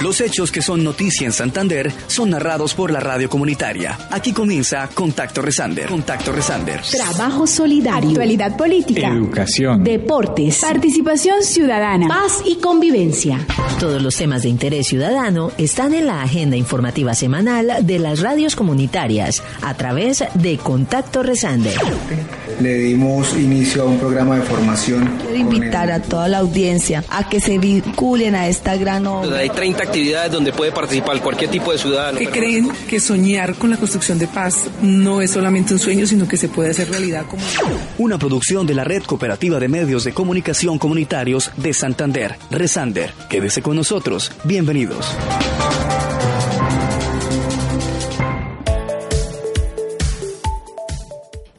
Los hechos que son noticia en Santander son narrados por la radio comunitaria. Aquí comienza Contacto Resander. Contacto Resander. Trabajo solidario. Actualidad política. Educación. Deportes. Participación ciudadana. Paz y convivencia. Todos los temas de interés ciudadano están en la agenda informativa semanal de las radios comunitarias a través de Contacto Resander. Le dimos inicio a un programa de formación. Quiero invitar a toda la audiencia a que se vinculen a esta gran obra. Hay 30 actividades donde puede participar cualquier tipo de ciudadano. Que creen que soñar con la construcción de paz no es solamente un sueño, sino que se puede hacer realidad como Una producción de la Red Cooperativa de Medios de Comunicación Comunitarios de Santander, Resander. Quédese con nosotros. Bienvenidos.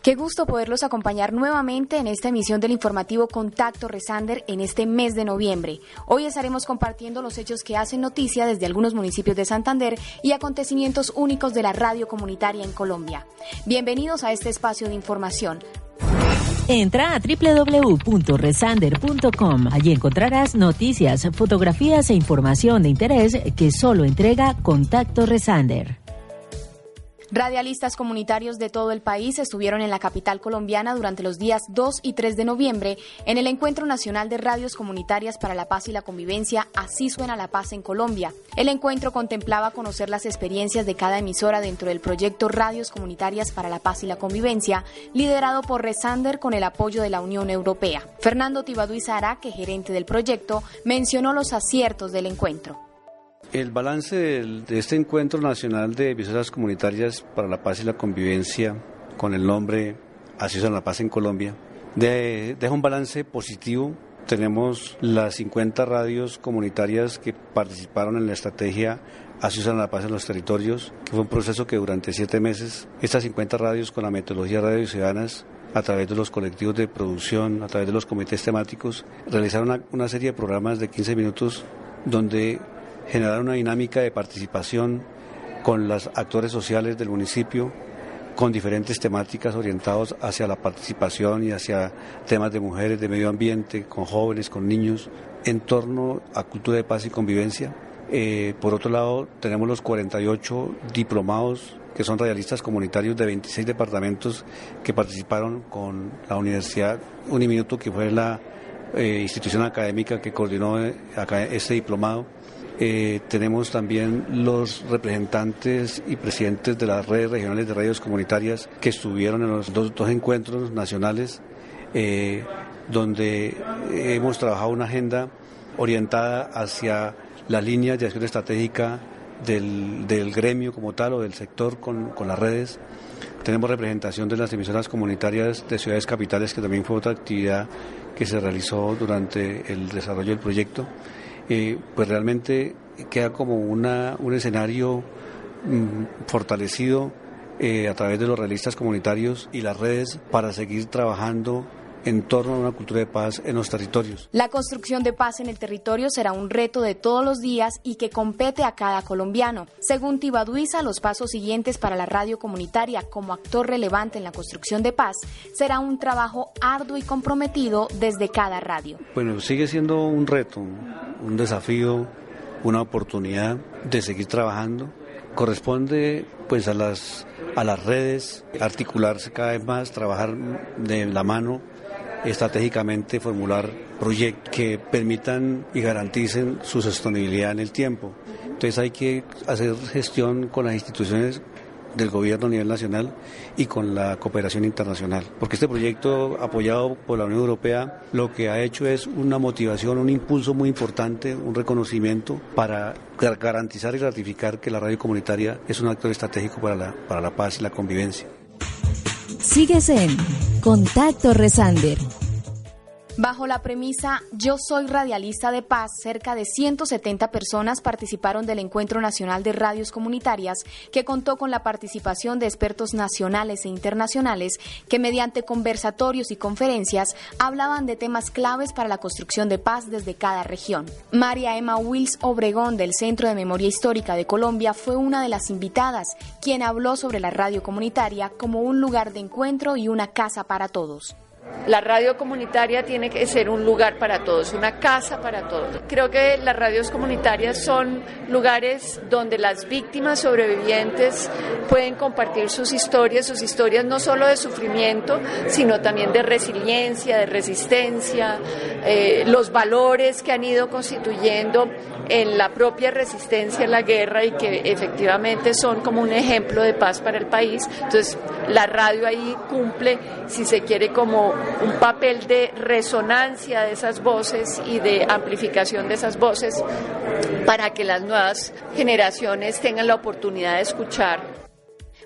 Qué gusto poderlos acompañar nuevamente en esta emisión del informativo Contacto Resander en este mes de noviembre. Hoy estaremos compartiendo los hechos que hacen noticia desde algunos municipios de Santander y acontecimientos únicos de la radio comunitaria en Colombia. Bienvenidos a este espacio de información. Entra a www.resander.com. Allí encontrarás noticias, fotografías e información de interés que solo entrega Contacto Resander. Radialistas comunitarios de todo el país estuvieron en la capital colombiana durante los días 2 y 3 de noviembre en el Encuentro Nacional de Radios Comunitarias para la Paz y la Convivencia Así suena la paz en Colombia. El encuentro contemplaba conocer las experiencias de cada emisora dentro del proyecto Radios Comunitarias para la Paz y la Convivencia, liderado por Resander con el apoyo de la Unión Europea. Fernando Tibadú que gerente del proyecto, mencionó los aciertos del encuentro. El balance de este encuentro nacional de emisoras comunitarias para la paz y la convivencia, con el nombre Así la paz en Colombia, deja un balance positivo. Tenemos las 50 radios comunitarias que participaron en la estrategia Así la paz en los territorios, que fue un proceso que durante siete meses, estas 50 radios con la metodología Radio Ciudadanas a través de los colectivos de producción, a través de los comités temáticos, realizaron una serie de programas de 15 minutos donde generar una dinámica de participación con los actores sociales del municipio, con diferentes temáticas orientados hacia la participación y hacia temas de mujeres, de medio ambiente, con jóvenes, con niños, en torno a cultura de paz y convivencia. Eh, por otro lado, tenemos los 48 diplomados que son radialistas comunitarios de 26 departamentos que participaron con la Universidad Uniminuto, que fue la eh, institución académica que coordinó eh, este diplomado eh, tenemos también los representantes y presidentes de las redes regionales de radios comunitarias que estuvieron en los dos, encuentros nacionales, eh, donde hemos trabajado una agenda orientada hacia las líneas de acción estratégica del, gremio como tal o del sector con, con las redes. Tenemos representación de las emisoras comunitarias de ciudades capitales, que también fue otra actividad que se realizó durante el desarrollo del proyecto pues realmente queda como una, un escenario mm, fortalecido eh, a través de los realistas comunitarios y las redes para seguir trabajando en torno a una cultura de paz en los territorios. La construcción de paz en el territorio será un reto de todos los días y que compete a cada colombiano. Según Tibaduiza, los pasos siguientes para la radio comunitaria como actor relevante en la construcción de paz será un trabajo arduo y comprometido desde cada radio. Bueno, sigue siendo un reto, un desafío, una oportunidad de seguir trabajando. Corresponde pues a las a las redes articularse cada vez más, trabajar de la mano estratégicamente formular proyectos que permitan y garanticen su sostenibilidad en el tiempo. Entonces hay que hacer gestión con las instituciones del gobierno a nivel nacional y con la cooperación internacional. Porque este proyecto apoyado por la Unión Europea lo que ha hecho es una motivación, un impulso muy importante, un reconocimiento para garantizar y ratificar que la radio comunitaria es un actor estratégico para la, para la paz y la convivencia. Sigues en Contacto Resander. Bajo la premisa Yo soy radialista de paz, cerca de 170 personas participaron del Encuentro Nacional de Radios Comunitarias, que contó con la participación de expertos nacionales e internacionales que mediante conversatorios y conferencias hablaban de temas claves para la construcción de paz desde cada región. María Emma Wills Obregón del Centro de Memoria Histórica de Colombia fue una de las invitadas, quien habló sobre la radio comunitaria como un lugar de encuentro y una casa para todos. La radio comunitaria tiene que ser un lugar para todos, una casa para todos. Creo que las radios comunitarias son lugares donde las víctimas sobrevivientes pueden compartir sus historias, sus historias no solo de sufrimiento, sino también de resiliencia, de resistencia, eh, los valores que han ido constituyendo en la propia resistencia a la guerra y que efectivamente son como un ejemplo de paz para el país. Entonces, la radio ahí cumple, si se quiere, como un papel de resonancia de esas voces y de amplificación de esas voces para que las nuevas generaciones tengan la oportunidad de escuchar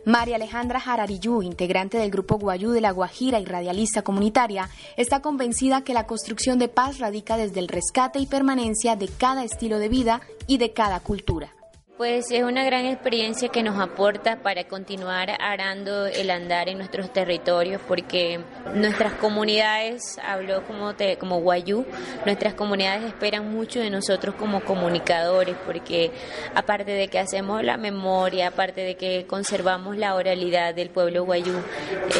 María Alejandra Jarariyú, integrante del Grupo Guayú de la Guajira y radialista comunitaria, está convencida que la construcción de paz radica desde el rescate y permanencia de cada estilo de vida y de cada cultura. Pues es una gran experiencia que nos aporta para continuar arando el andar en nuestros territorios, porque nuestras comunidades, hablo como, te, como Guayú, nuestras comunidades esperan mucho de nosotros como comunicadores, porque aparte de que hacemos la memoria, aparte de que conservamos la oralidad del pueblo Guayú,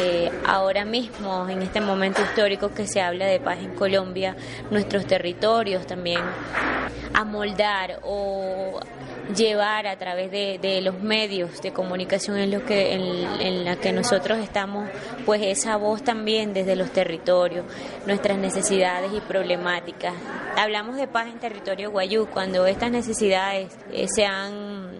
eh, ahora mismo, en este momento histórico que se habla de paz en Colombia, nuestros territorios también, amoldar o llevar a través de, los medios de comunicación en, lo que, en, la que nosotros estamos, pues esa voz también desde los territorios, nuestras necesidades y problemáticas. Hablamos de paz en territorio guayú, cuando estas necesidades eh, sean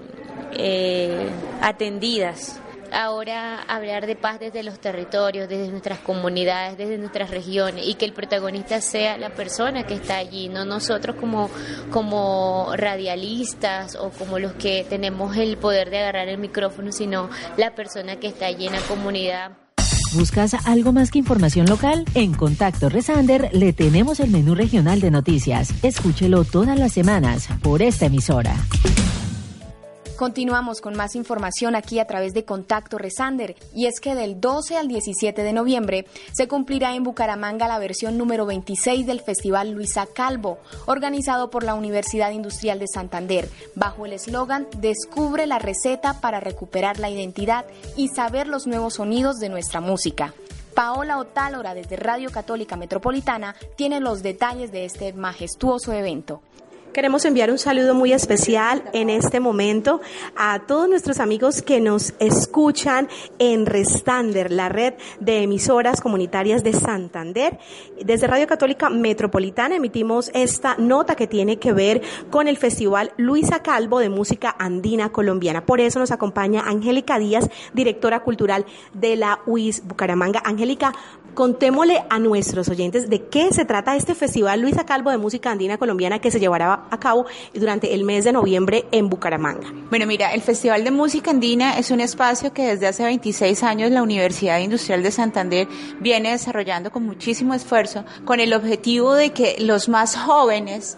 eh, atendidas ahora hablar de paz desde los territorios, desde nuestras comunidades, desde nuestras regiones y que el protagonista sea la persona que está allí, no nosotros como, como radialistas o como los que tenemos el poder de agarrar el micrófono, sino la persona que está allí en la comunidad. ¿Buscas algo más que información local? En Contacto Resander le tenemos el menú regional de noticias. Escúchelo todas las semanas por esta emisora. Continuamos con más información aquí a través de Contacto Resander y es que del 12 al 17 de noviembre se cumplirá en Bucaramanga la versión número 26 del Festival Luisa Calvo, organizado por la Universidad Industrial de Santander, bajo el eslogan Descubre la receta para recuperar la identidad y saber los nuevos sonidos de nuestra música. Paola Otálora desde Radio Católica Metropolitana tiene los detalles de este majestuoso evento. Queremos enviar un saludo muy especial en este momento a todos nuestros amigos que nos escuchan en Restander, la red de emisoras comunitarias de Santander. Desde Radio Católica Metropolitana emitimos esta nota que tiene que ver con el Festival Luisa Calvo de Música Andina Colombiana. Por eso nos acompaña Angélica Díaz, directora cultural de la UIS Bucaramanga. Angélica, contémosle a nuestros oyentes de qué se trata este Festival Luisa Calvo de Música Andina Colombiana que se llevará a cabo durante el mes de noviembre en Bucaramanga. Bueno, mira, el Festival de Música Andina es un espacio que desde hace 26 años la Universidad Industrial de Santander viene desarrollando con muchísimo esfuerzo con el objetivo de que los más jóvenes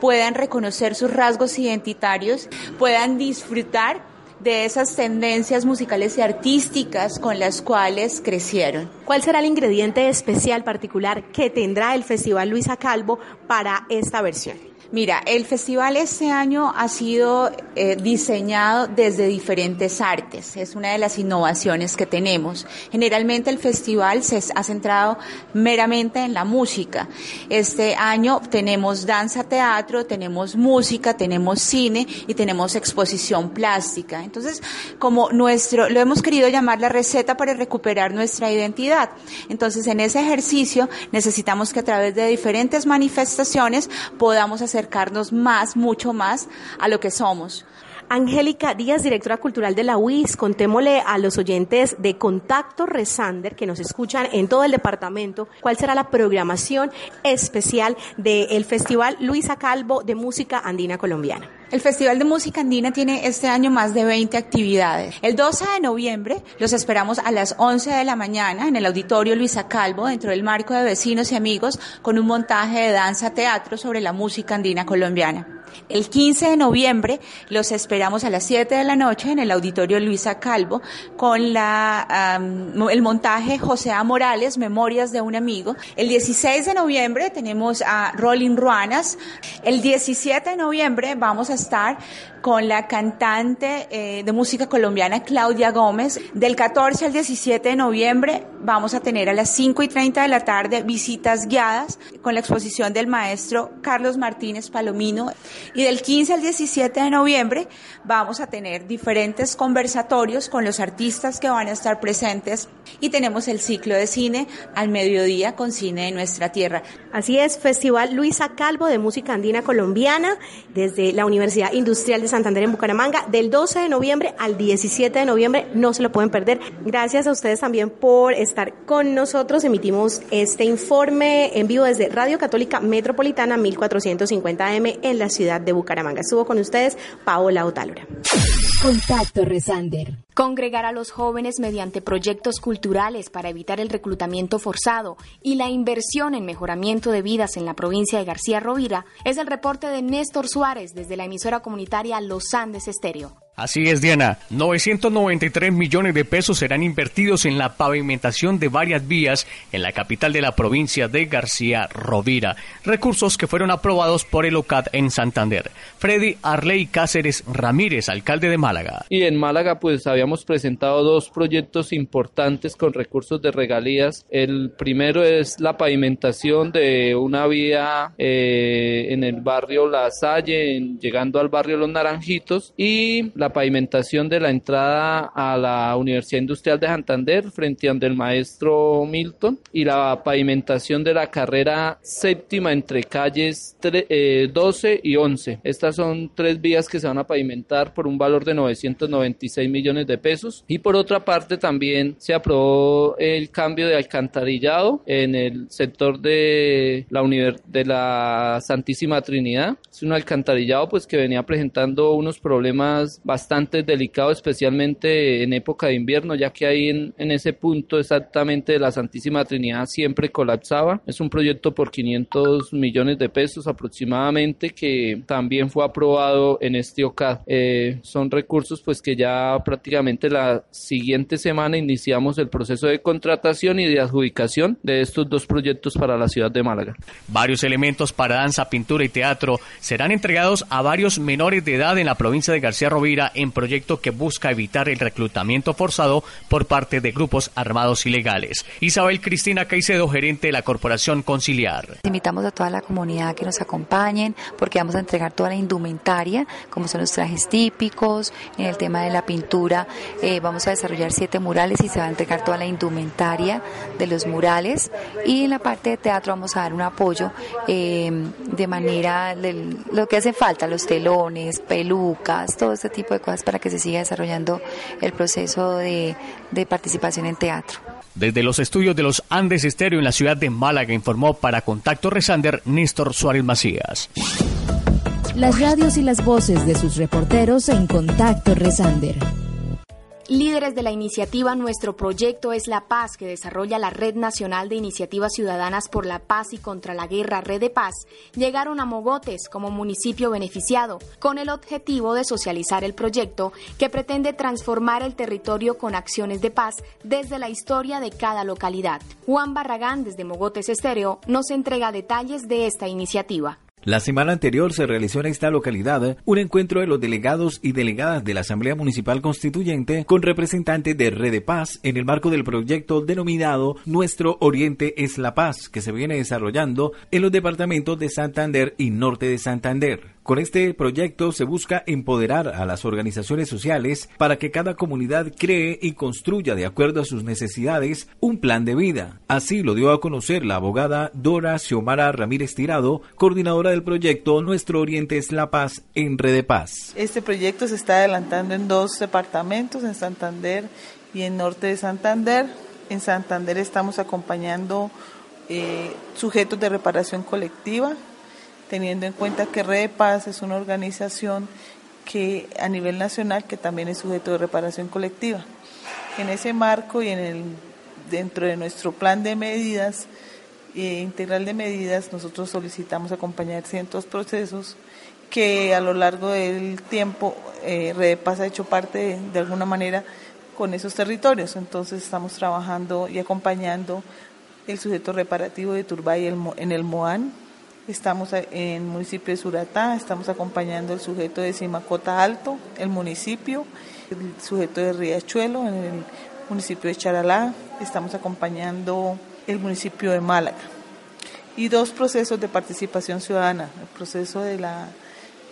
puedan reconocer sus rasgos identitarios, puedan disfrutar de esas tendencias musicales y artísticas con las cuales crecieron. ¿Cuál será el ingrediente especial particular que tendrá el Festival Luisa Calvo para esta versión? Mira, el festival este año ha sido eh, diseñado desde diferentes artes. Es una de las innovaciones que tenemos. Generalmente el festival se ha centrado meramente en la música. Este año tenemos danza, teatro, tenemos música, tenemos cine y tenemos exposición plástica. Entonces, como nuestro, lo hemos querido llamar la receta para recuperar nuestra identidad. Entonces, en ese ejercicio necesitamos que a través de diferentes manifestaciones podamos hacer acercarnos más, mucho más a lo que somos. Angélica Díaz, directora cultural de la UIS, contémosle a los oyentes de Contacto Resander que nos escuchan en todo el departamento cuál será la programación especial del Festival Luisa Calvo de Música Andina Colombiana. El Festival de Música Andina tiene este año más de 20 actividades. El 12 de noviembre los esperamos a las 11 de la mañana en el Auditorio Luisa Calvo, dentro del marco de vecinos y amigos, con un montaje de danza teatro sobre la música andina colombiana. El 15 de noviembre los esperamos a las 7 de la noche en el Auditorio Luisa Calvo con el montaje José A. Morales, Memorias de un Amigo. El 16 de noviembre tenemos a Rolling Ruanas. El 17 de noviembre vamos a estar con la cantante eh, de música colombiana Claudia Gómez. Del 14 al 17 de noviembre vamos a tener a las 5 y 30 de la tarde visitas guiadas con la exposición del maestro Carlos Martínez Palomino. Y del 15 al 17 de noviembre vamos a tener diferentes conversatorios con los artistas que van a estar presentes y tenemos el ciclo de cine al mediodía con cine de nuestra tierra. Así es, Festival Luisa Calvo de Música Andina Colombiana desde la Universidad Industrial de Santander en Bucaramanga del 12 de noviembre al 17 de noviembre. No se lo pueden perder. Gracias a ustedes también por estar con nosotros. Emitimos este informe en vivo desde Radio Católica Metropolitana 1450M en la ciudad de Bucaramanga. Estuvo con ustedes Paola Otálora. Contacto Resander. Congregar a los jóvenes mediante proyectos culturales para evitar el reclutamiento forzado y la inversión en mejoramiento de vidas en la provincia de García Rovira es el reporte de Néstor Suárez desde la emisora comunitaria Los Andes Estéreo. Así es, Diana. 993 millones de pesos serán invertidos en la pavimentación de varias vías en la capital de la provincia de García Rovira. Recursos que fueron aprobados por el OCAD en Santander. Freddy Arley Cáceres Ramírez, alcalde de Málaga. Y en Málaga, pues habíamos presentado dos proyectos importantes con recursos de regalías. El primero es la pavimentación de una vía eh, en el barrio La Salle, llegando al barrio Los Naranjitos, y la pavimentación de la entrada a la Universidad Industrial de Santander frente a donde el maestro Milton y la pavimentación de la carrera séptima entre calles 12 eh, y 11. Estas son tres vías que se van a pavimentar por un valor de 996 millones de pesos y por otra parte también se aprobó el cambio de alcantarillado en el sector de la de la Santísima Trinidad. Es un alcantarillado pues que venía presentando unos problemas bastante delicado, especialmente en época de invierno, ya que ahí en, ese punto exactamente la Santísima Trinidad siempre colapsaba. Es un proyecto por 500 millones de pesos aproximadamente que también fue aprobado en este OCAD. Eh, son recursos pues que ya prácticamente la siguiente semana iniciamos el proceso de contratación y de adjudicación de estos dos proyectos para la ciudad de Málaga. Varios elementos para danza, pintura y teatro serán entregados a varios menores de edad en la provincia de García Rovira en proyecto que busca evitar el reclutamiento forzado por parte de grupos armados ilegales. Isabel Cristina Caicedo, gerente de la Corporación Conciliar. Invitamos a toda la comunidad que nos acompañen porque vamos a entregar toda la indumentaria, como son los trajes típicos, en el tema de la pintura eh, vamos a desarrollar siete murales y se va a entregar toda la indumentaria de los murales y en la parte de teatro vamos a dar un apoyo eh, de manera de lo que hace falta, los telones, pelucas, todo este tipo de cosas para que se siga desarrollando el proceso de, de participación en teatro. Desde los estudios de los Andes Estéreo en la ciudad de Málaga informó para Contacto Resander Néstor Suárez Macías. Las radios y las voces de sus reporteros en Contacto Resander. Líderes de la iniciativa Nuestro Proyecto es la Paz, que desarrolla la Red Nacional de Iniciativas Ciudadanas por la Paz y contra la Guerra Red de Paz, llegaron a Mogotes como municipio beneficiado, con el objetivo de socializar el proyecto que pretende transformar el territorio con acciones de paz desde la historia de cada localidad. Juan Barragán, desde Mogotes Estéreo, nos entrega detalles de esta iniciativa. La semana anterior se realizó en esta localidad un encuentro de los delegados y delegadas de la Asamblea Municipal Constituyente con representantes de Red de Paz en el marco del proyecto denominado Nuestro Oriente es la Paz, que se viene desarrollando en los departamentos de Santander y Norte de Santander. Con este proyecto se busca empoderar a las organizaciones sociales para que cada comunidad cree y construya de acuerdo a sus necesidades un plan de vida. Así lo dio a conocer la abogada Dora Xiomara Ramírez Tirado, coordinadora del proyecto Nuestro Oriente es la Paz en Red Paz. Este proyecto se está adelantando en dos departamentos, en Santander y en Norte de Santander. En Santander estamos acompañando eh, sujetos de reparación colectiva teniendo en cuenta que Red de Paz es una organización que a nivel nacional que también es sujeto de reparación colectiva. En ese marco y en el, dentro de nuestro plan de medidas eh, integral de medidas, nosotros solicitamos acompañar cientos procesos que a lo largo del tiempo eh, Red de Paz ha hecho parte de, alguna manera con esos territorios. Entonces estamos trabajando y acompañando el sujeto reparativo de Turbay en el MOAN, Estamos en el municipio de Suratá, estamos acompañando el sujeto de Simacota Alto, el municipio, el sujeto de Riachuelo, en el municipio de Charalá, estamos acompañando el municipio de Málaga. Y dos procesos de participación ciudadana, el proceso de la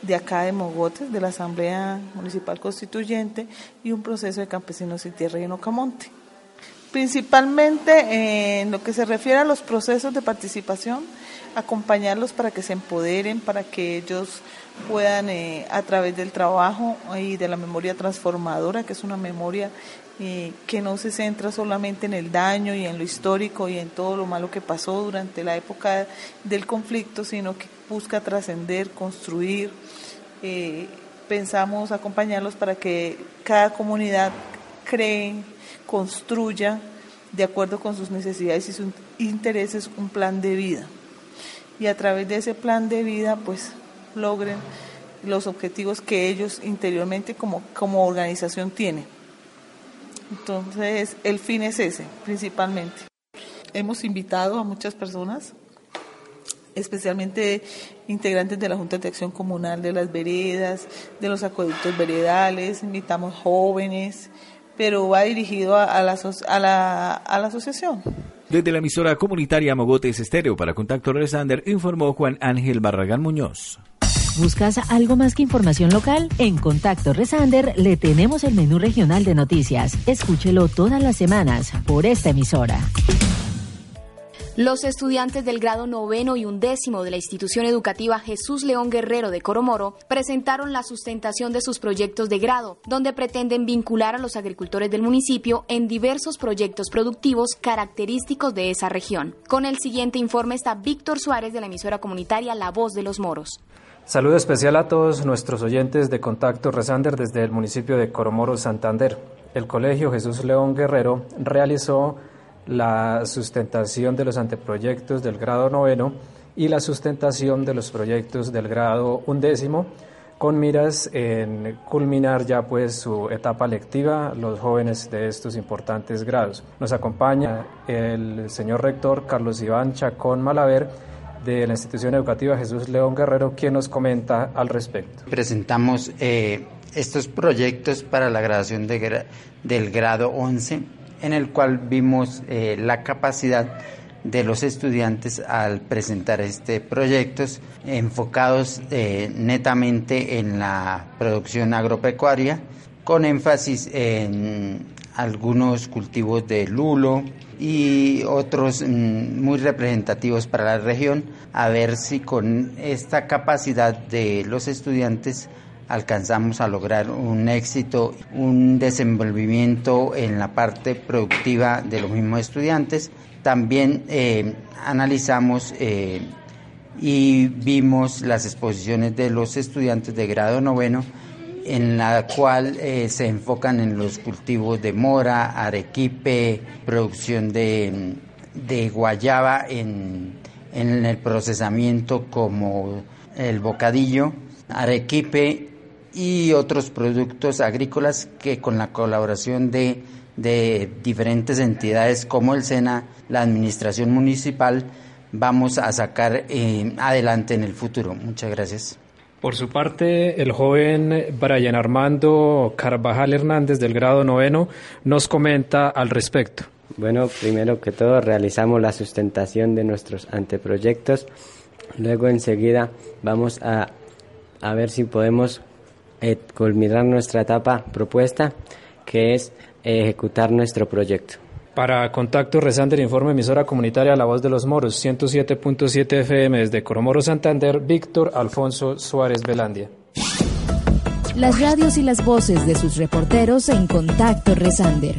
de acá de Mogotes, de la Asamblea Municipal Constituyente, y un proceso de campesinos y tierra y en. Principalmente en lo que se refiere a los procesos de participación, acompañarlos para que se empoderen, para que ellos puedan eh, a través del trabajo y de la memoria transformadora, que es una memoria eh, que no se centra solamente en el daño y en lo histórico y en todo lo malo que pasó durante la época del conflicto, sino que busca trascender, construir. Eh, pensamos acompañarlos para que cada comunidad cree, construya, de acuerdo con sus necesidades y sus intereses, un plan de vida y a través de ese plan de vida pues logren los objetivos que ellos interiormente como, como organización tienen. Entonces el fin es ese principalmente. Hemos invitado a muchas personas, especialmente integrantes de la Junta de Acción Comunal de las Veredas, de los acueductos veredales, invitamos jóvenes, pero va dirigido a, la, a, la, a la asociación. Desde la emisora comunitaria Mogotes Estéreo para Contacto Resander informó Juan Ángel Barragán Muñoz. ¿Buscas algo más que información local? En Contacto Resander le tenemos el menú regional de noticias. Escúchelo todas las semanas por esta emisora. Los estudiantes del grado noveno y undécimo de la institución educativa Jesús León Guerrero de Coromoro presentaron la sustentación de sus proyectos de grado, donde pretenden vincular a los agricultores del municipio en diversos proyectos productivos característicos de esa región. Con el siguiente informe está Víctor Suárez de la emisora comunitaria La Voz de los Moros. Saludo especial a todos nuestros oyentes de Contacto Resander desde el municipio de Coromoro, Santander. El Colegio Jesús León Guerrero realizó la sustentación de los anteproyectos del grado noveno y la sustentación de los proyectos del grado undécimo con miras en culminar ya pues su etapa lectiva los jóvenes de estos importantes grados. Nos acompaña el señor rector Carlos Iván Chacón Malaver de la institución educativa Jesús León Guerrero, quien nos comenta al respecto. Presentamos eh, estos proyectos para la graduación de, del grado 11 en el cual vimos eh, la capacidad de los estudiantes al presentar este proyectos enfocados eh, netamente en la producción agropecuaria con énfasis en algunos cultivos de lulo y otros mm, muy representativos para la región a ver si con esta capacidad de los estudiantes alcanzamos a lograr un éxito, un desenvolvimiento en la parte productiva de los mismos estudiantes. También eh, analizamos eh, y vimos las exposiciones de los estudiantes de grado noveno en la cual eh, se enfocan en los cultivos de mora, arequipe, producción de, guayaba en, en el procesamiento como el bocadillo, arequipe y otros productos agrícolas que con la colaboración de, diferentes entidades como el SENA, la Administración Municipal, vamos a sacar eh, adelante en el futuro. Muchas gracias. Por su parte, el joven Brian Armando Carvajal Hernández del grado noveno nos comenta al respecto. Bueno, primero que todo realizamos la sustentación de nuestros anteproyectos. Luego enseguida vamos a, a ver si podemos eh, culminar nuestra etapa propuesta, que es ejecutar nuestro proyecto. Para Contacto Resander, informe emisora comunitaria La Voz de los Moros, 107.7 FM desde Coromoro, Santander, Víctor Alfonso Suárez Velandia. Las radios y las voces de sus reporteros en Contacto Resander.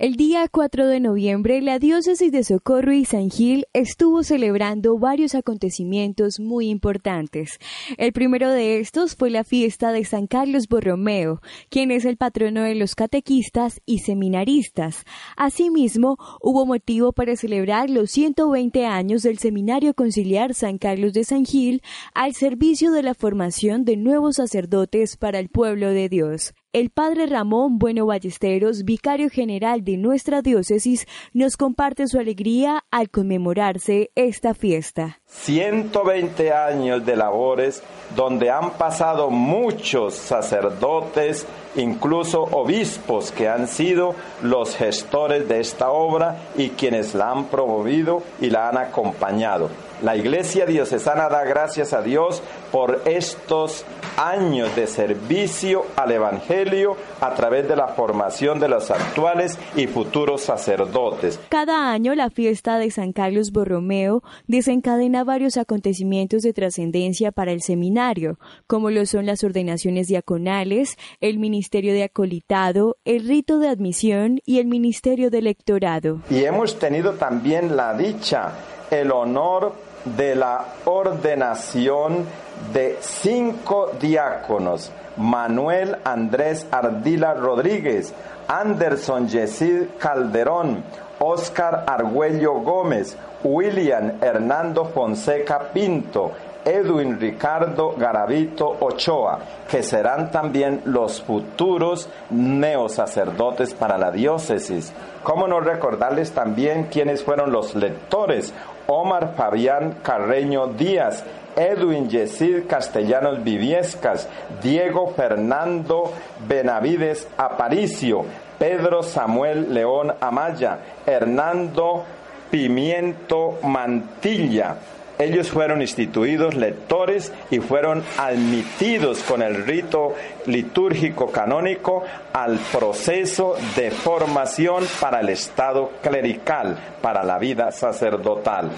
El día 4 de noviembre, la diócesis de Socorro y San Gil estuvo celebrando varios acontecimientos muy importantes. El primero de estos fue la fiesta de San Carlos Borromeo, quien es el patrono de los catequistas y seminaristas. Asimismo, hubo motivo para celebrar los 120 años del Seminario Conciliar San Carlos de San Gil al servicio de la formación de nuevos sacerdotes para el pueblo de Dios. El padre Ramón Bueno Ballesteros, vicario general de nuestra diócesis, nos comparte su alegría al conmemorarse esta fiesta. 120 años de labores donde han pasado muchos sacerdotes, incluso obispos que han sido los gestores de esta obra y quienes la han promovido y la han acompañado. La Iglesia Diocesana da gracias a Dios por estos años de servicio al Evangelio a través de la formación de los actuales y futuros sacerdotes. Cada año la fiesta de San Carlos Borromeo desencadena varios acontecimientos de trascendencia para el seminario, como lo son las ordenaciones diaconales, el ministerio de acolitado, el rito de admisión y el ministerio de electorado. Y hemos tenido también la dicha, el honor de la ordenación de cinco diáconos, Manuel Andrés Ardila Rodríguez, Anderson Yesid Calderón, Oscar Argüello Gómez, William Hernando Fonseca Pinto, Edwin Ricardo Garavito Ochoa, que serán también los futuros neosacerdotes para la diócesis. ¿Cómo no recordarles también quiénes fueron los lectores? Omar Fabián Carreño Díaz, Edwin Yesid Castellanos Viviescas, Diego Fernando Benavides Aparicio, Pedro Samuel León Amaya, Hernando Pimiento Mantilla, ellos fueron instituidos lectores y fueron admitidos con el rito litúrgico canónico al proceso de formación para el estado clerical, para la vida sacerdotal.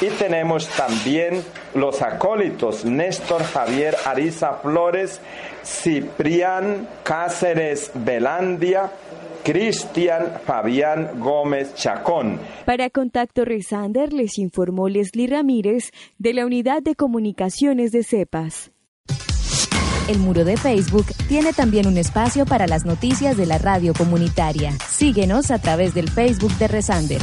Y tenemos también los acólitos Néstor Javier Ariza Flores, Ciprián Cáceres Belandia, Cristian Fabián Gómez Chacón. Para Contacto Resander les informó Leslie Ramírez de la Unidad de Comunicaciones de CEPAS. El muro de Facebook tiene también un espacio para las noticias de la radio comunitaria. Síguenos a través del Facebook de Resander.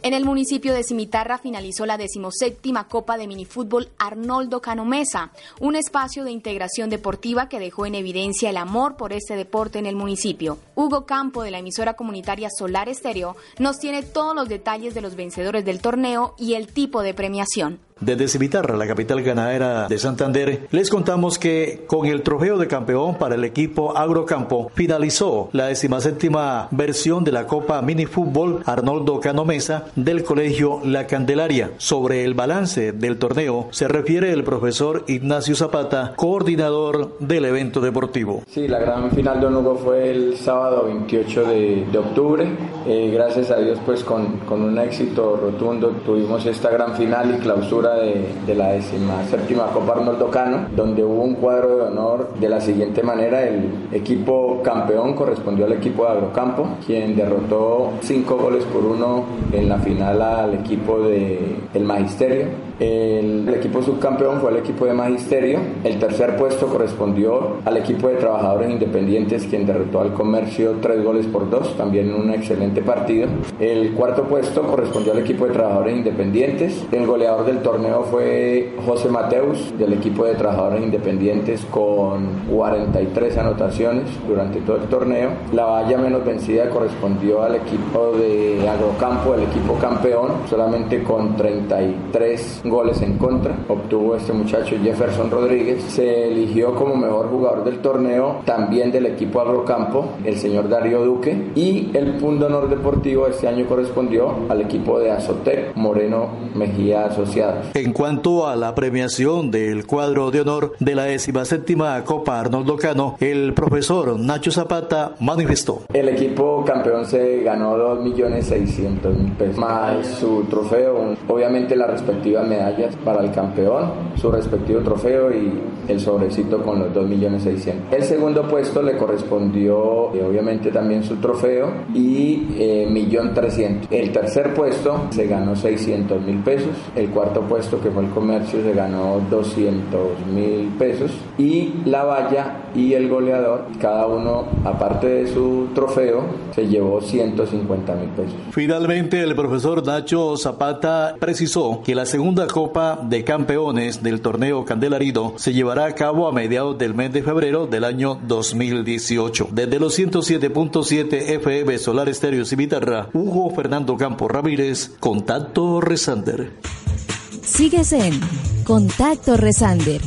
En el municipio de Cimitarra finalizó la decimoséptima Copa de Minifútbol Arnoldo Canomesa, un espacio de integración deportiva que dejó en evidencia el amor por este deporte en el municipio. Hugo Campo, de la emisora comunitaria Solar Estéreo, nos tiene todos los detalles de los vencedores del torneo y el tipo de premiación. Desde Cimitarra, la capital ganadera de Santander, les contamos que con el trofeo de campeón para el equipo Agrocampo finalizó la decimaséptima versión de la Copa Mini Fútbol Arnoldo Canomesa del Colegio La Candelaria. Sobre el balance del torneo se refiere el profesor Ignacio Zapata, coordinador del evento deportivo. Sí, la gran final de Hugo fue el sábado 28 de, de octubre. Eh, gracias a Dios, pues con, con un éxito rotundo tuvimos esta gran final y clausura de, la décima séptima Copa Arnoldo Cano, donde hubo un cuadro de honor de la siguiente manera. El equipo campeón correspondió al equipo de Agrocampo, quien derrotó cinco goles por uno en la final al equipo de el Magisterio. El, equipo subcampeón fue el equipo de Magisterio. El tercer puesto correspondió al equipo de trabajadores independientes, quien derrotó al comercio tres goles por dos, también un excelente partido. El cuarto puesto correspondió al equipo de trabajadores independientes. El goleador del torneo fue José Mateus, del equipo de trabajadores independientes, con 43 anotaciones durante todo el torneo. La valla menos vencida correspondió al equipo de Agrocampo, el equipo campeón, solamente con 33 goles en contra. Obtuvo este muchacho Jefferson Rodríguez. Se eligió como mejor jugador del torneo también del equipo Agrocampo el señor Darío Duque. Y el punto honor deportivo este año correspondió al equipo de Azotec Moreno Mejía Asociados. En cuanto a la premiación del cuadro de honor de la séptima Copa Arnoldo Cano, el profesor Nacho Zapata manifestó. El equipo campeón se ganó 2.600.000 pesos más su trofeo, obviamente la respectiva medallas para el campeón, su respectivo trofeo y el sobrecito con los 2.600.000. El segundo puesto le correspondió eh, obviamente también su trofeo y eh, 1.300.000. El tercer puesto se ganó 600.000 pesos. El cuarto puesto que fue el comercio se ganó 200.000 pesos y la valla y el goleador, cada uno aparte de su trofeo, se llevó 150 mil pesos. Finalmente, el profesor Nacho Zapata precisó que la segunda Copa de Campeones del torneo Candelarido se llevará a cabo a mediados del mes de febrero del año 2018. Desde los 107.7 FM Solar Estéreo Cimitarra, Hugo Fernando Campos Ramírez, Contacto Resander. Sigues en Contacto Resander.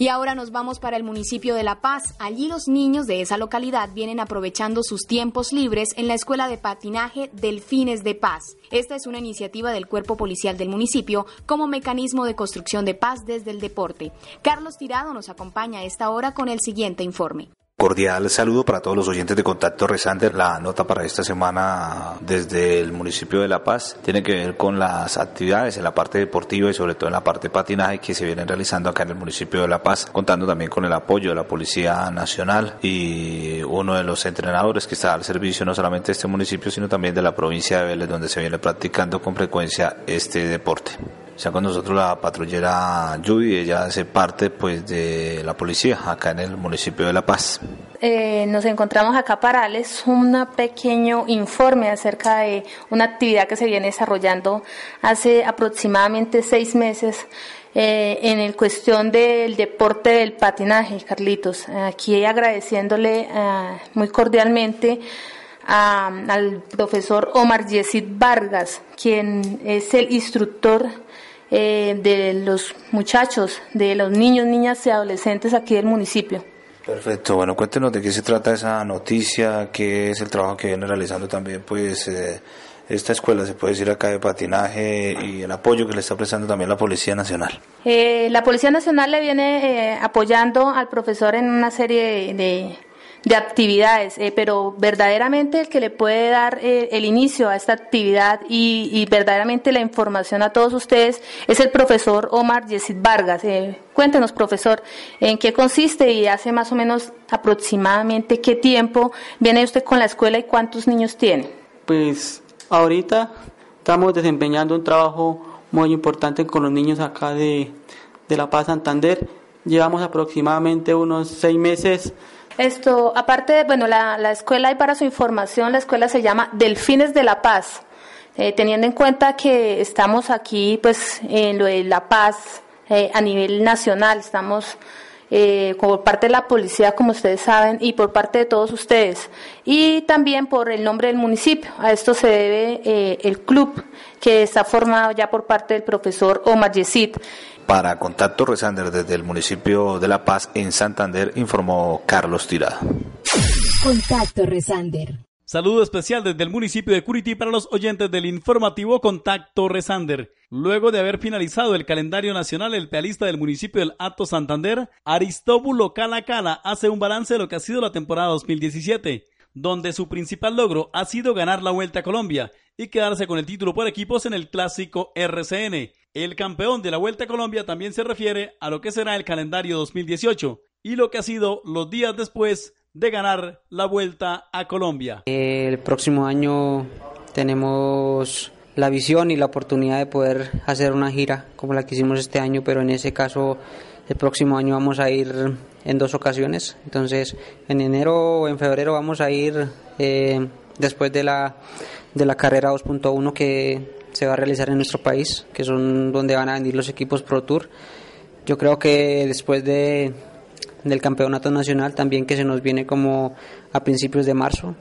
Y ahora nos vamos para el municipio de La Paz. Allí los niños de esa localidad vienen aprovechando sus tiempos libres en la escuela de patinaje Delfines de Paz. Esta es una iniciativa del cuerpo policial del municipio como mecanismo de construcción de paz desde el deporte. Carlos Tirado nos acompaña a esta hora con el siguiente informe. Cordial saludo para todos los oyentes de Contacto Resander. La nota para esta semana desde el municipio de La Paz tiene que ver con las actividades en la parte deportiva y sobre todo en la parte de patinaje que se vienen realizando acá en el municipio de La Paz, contando también con el apoyo de la Policía Nacional y uno de los entrenadores que está al servicio no solamente de este municipio, sino también de la provincia de Vélez, donde se viene practicando con frecuencia este deporte sea con nosotros la patrullera Judy, ella hace parte pues de la policía acá en el municipio de La Paz. Eh, nos encontramos acá para darles un pequeño informe acerca de una actividad que se viene desarrollando hace aproximadamente seis meses eh, en el cuestión del deporte del patinaje, Carlitos. Aquí agradeciéndole eh, muy cordialmente al profesor Omar Yesid Vargas, quien es el instructor eh, de los muchachos, de los niños, niñas y adolescentes aquí del municipio. Perfecto, bueno, cuéntenos de qué se trata esa noticia, qué es el trabajo que viene realizando también, pues, eh, esta escuela, se puede decir acá de patinaje y el apoyo que le está prestando también la Policía Nacional. Eh, la Policía Nacional le viene apoyando al profesor en una serie de de actividades, eh, pero verdaderamente el que le puede dar eh, el inicio a esta actividad y, verdaderamente la información a todos ustedes es el profesor Omar Yesid Vargas. Eh, cuéntenos, profesor, en qué consiste y hace más o menos aproximadamente qué tiempo viene usted con la escuela y cuántos niños tiene. Pues ahorita estamos desempeñando un trabajo muy importante con los niños acá de, de La Paz Santander. Llevamos aproximadamente unos seis meses esto, aparte, de, bueno, la, la escuela y para su información, la escuela se llama Delfines de la Paz. Eh, teniendo en cuenta que estamos aquí, pues, en lo de la paz eh, a nivel nacional, estamos eh, por parte de la policía, como ustedes saben, y por parte de todos ustedes, y también por el nombre del municipio. A esto se debe eh, el club que está formado ya por parte del profesor Omar Yesid. Para Contacto Resander desde el municipio de La Paz en Santander, informó Carlos Tirada. Contacto Resander. Saludo especial desde el municipio de Curití para los oyentes del informativo Contacto Resander. Luego de haber finalizado el calendario nacional, el pealista del municipio del Alto Santander, Aristóbulo Cala Cala, hace un balance de lo que ha sido la temporada 2017, donde su principal logro ha sido ganar la Vuelta a Colombia y quedarse con el título por equipos en el clásico RCN. El campeón de la Vuelta a Colombia también se refiere a lo que será el calendario 2018 y lo que ha sido los días después de ganar la Vuelta a Colombia. El próximo año tenemos la visión y la oportunidad de poder hacer una gira como la que hicimos este año, pero en ese caso el próximo año vamos a ir en dos ocasiones. Entonces, en enero o en febrero vamos a ir eh, después de la, de la carrera 2.1 que se va a realizar en nuestro país, que son donde van a venir los equipos Pro Tour. Yo creo que después de, del campeonato nacional también que se nos viene como a principios de marzo.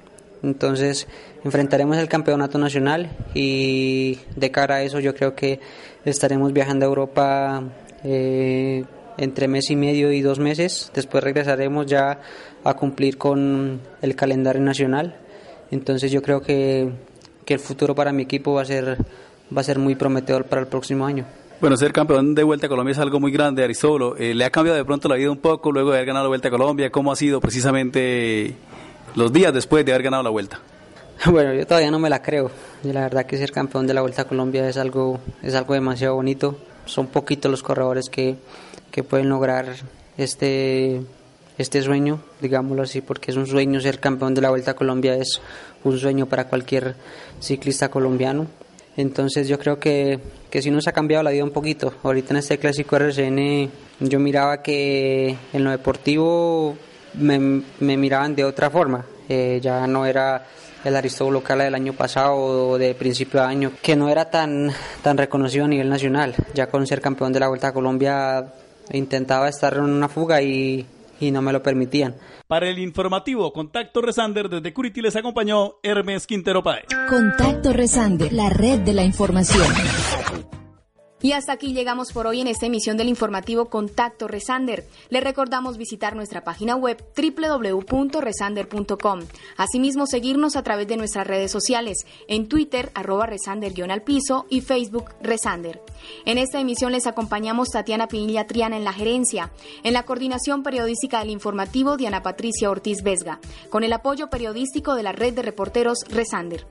Entonces enfrentaremos el campeonato nacional y de cara a eso yo creo que estaremos viajando a Europa eh, entre mes y medio y dos meses. Después regresaremos ya a cumplir con el calendario nacional. Entonces yo creo que que el futuro para mi equipo va a ser, va a ser muy prometedor para el próximo año. Bueno, ser campeón de Vuelta a Colombia es algo muy grande, Aristóbulo. Eh, ¿Le ha cambiado de pronto la vida un poco luego de haber ganado la Vuelta a Colombia? ¿Cómo ha sido precisamente los días después de haber ganado la Vuelta? Bueno, yo todavía no me la creo. Y la verdad que ser campeón de la Vuelta a Colombia es algo, es algo demasiado bonito. Son poquitos los corredores que, que pueden lograr este, este sueño, digámoslo así, porque es un sueño ser campeón de la Vuelta a Colombia, es un sueño para cualquier ciclista colombiano. Entonces yo creo que, que sí nos ha cambiado la vida un poquito. Ahorita en este clásico RCN yo miraba que en lo deportivo me, miraban de otra forma. Eh, ya no era el Aristóbulo Cala del año pasado o de principio de año, que no era tan, tan reconocido a nivel nacional. Ya con ser campeón de la Vuelta a Colombia intentaba estar en una fuga y, y no me lo permitían. Para el informativo Contacto Resander desde Curiti les acompañó Hermes Quintero Páez. Contacto Resander, la red de la información. Y hasta aquí llegamos por hoy en esta emisión del informativo Contacto Resander. Le recordamos visitar nuestra página web www.resander.com. Asimismo, seguirnos a través de nuestras redes sociales, en Twitter, arroba resander-al piso y Facebook Resander. En esta emisión les acompañamos Tatiana Pinilla Triana en la gerencia, en la coordinación periodística del informativo Diana Patricia Ortiz Vesga, con el apoyo periodístico de la red de reporteros Resander.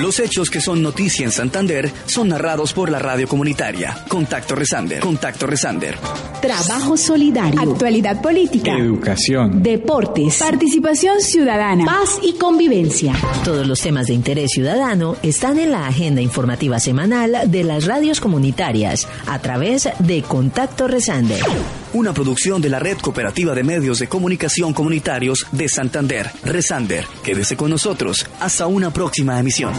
Los hechos que son noticia en Santander son narrados por la radio comunitaria. Contacto Resander. Contacto Resander. Trabajo solidario. Actualidad política. Educación. Deportes. Participación ciudadana. Paz y convivencia. Todos los temas de interés ciudadano están en la agenda informativa semanal de las radios comunitarias a través de Contacto Resander. Una producción de la Red Cooperativa de Medios de Comunicación Comunitarios de Santander. Resander. Quédese con nosotros hasta una próxima emisión.